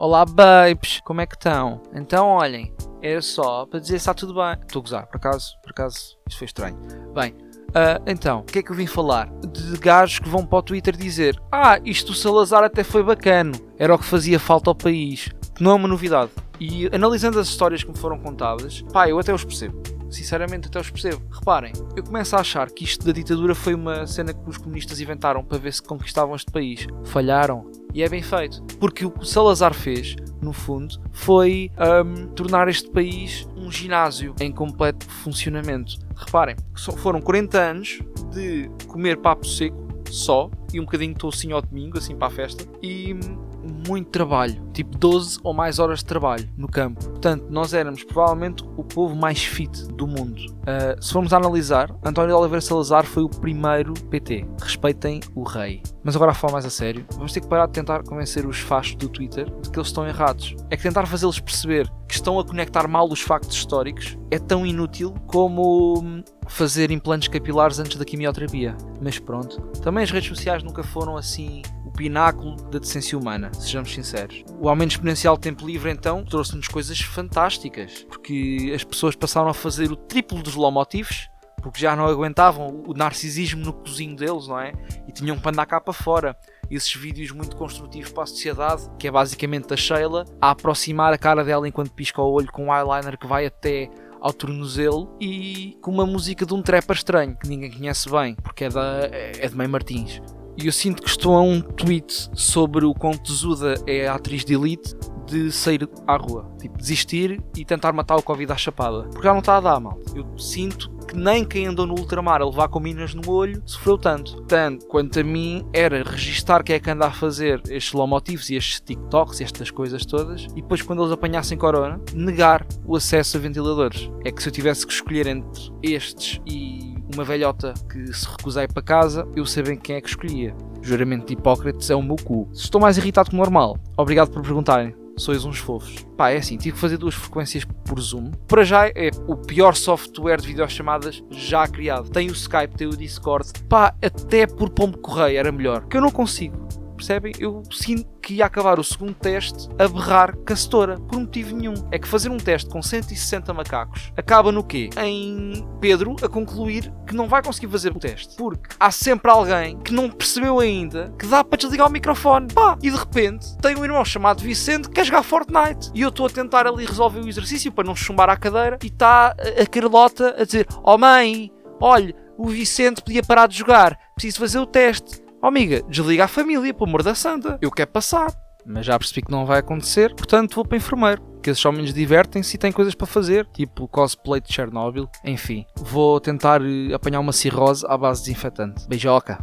Olá, babes, como é que estão? Então, olhem, era só para dizer se está tudo bem. Estou a gozar, por acaso, por acaso, isso foi estranho. Bem, uh, então, o que é que eu vim falar? De gajos que vão para o Twitter dizer: Ah, isto do Salazar até foi bacano, era o que fazia falta ao país. Que não é uma novidade. E analisando as histórias que me foram contadas, pá, eu até os percebo. Sinceramente, até os percebo. Reparem, eu começo a achar que isto da ditadura foi uma cena que os comunistas inventaram para ver se conquistavam este país. Falharam. E é bem feito. Porque o que o Salazar fez, no fundo, foi um, tornar este país um ginásio em completo funcionamento. Reparem, foram 40 anos de comer papo seco só e um bocadinho de tocinho ao domingo, assim para a festa, e muito trabalho, tipo 12 ou mais horas de trabalho no campo. Portanto, nós éramos provavelmente o povo mais fit do mundo. Uh, se formos analisar, António de Oliveira Salazar foi o primeiro PT. Respeitem o rei. Mas agora a falar mais a sério, vamos ter que parar de tentar convencer os fachos do Twitter de que eles estão errados. É que tentar fazê-los perceber que estão a conectar mal os factos históricos é tão inútil como hum, fazer implantes capilares antes da quimioterapia. Mas pronto, também as redes sociais nunca foram assim pináculo da decência humana, sejamos sinceros. O aumento exponencial de tempo livre, então, trouxe-nos coisas fantásticas, porque as pessoas passaram a fazer o triplo dos lomotivos, porque já não aguentavam o narcisismo no cozinho deles, não é? E tinham que andar cá para fora. Esses vídeos muito construtivos para a sociedade, que é basicamente a Sheila, a aproximar a cara dela enquanto pisca o olho com um eyeliner que vai até ao tornozelo e com uma música de um trapper estranho que ninguém conhece bem, porque é, da, é de Mãe Martins. E eu sinto que estou a um tweet sobre o quão tesuda é a atriz de Elite de sair à rua. Tipo, desistir e tentar matar o Covid à chapada. Porque já não está a dar, mal. Eu sinto que nem quem andou no ultramar a levar com minas no olho sofreu tanto. Tanto quanto a mim era registar quem é que anda a fazer estes lomotivos e estes TikToks e estas coisas todas e depois quando eles apanhassem corona, negar o acesso a ventiladores. É que se eu tivesse que escolher entre estes e uma velhota que se recusei para casa, eu bem quem é que escolhia. Juramento de Hipócrates é o meu cu. Se estou mais irritado que normal, obrigado por perguntarem. Sois uns fofos. Pá, é assim, tive que fazer duas frequências por Zoom. Para já é o pior software de videochamadas já criado. Tem o Skype, tem o Discord. Pá, até por pombo correio era melhor. Que eu não consigo percebem? Eu sinto que ia acabar o segundo teste a berrar castora, por motivo nenhum. É que fazer um teste com 160 macacos acaba no quê? Em Pedro a concluir que não vai conseguir fazer o teste. Porque há sempre alguém que não percebeu ainda que dá para desligar o microfone. Pá, e de repente tem um irmão chamado Vicente que quer jogar Fortnite. E eu estou a tentar ali resolver o exercício para não chumbar à cadeira e está a Carlota a dizer: Oh mãe, olha, o Vicente podia parar de jogar, preciso fazer o teste. Oh amiga, desliga a família, pelo amor da santa. Eu quero passar. Mas já percebi que não vai acontecer, portanto vou para enfermeiro. Que esses homens divertem-se e têm coisas para fazer, tipo cosplay de Chernobyl. Enfim, vou tentar eh, apanhar uma cirrose à base de desinfetante. Beijoca!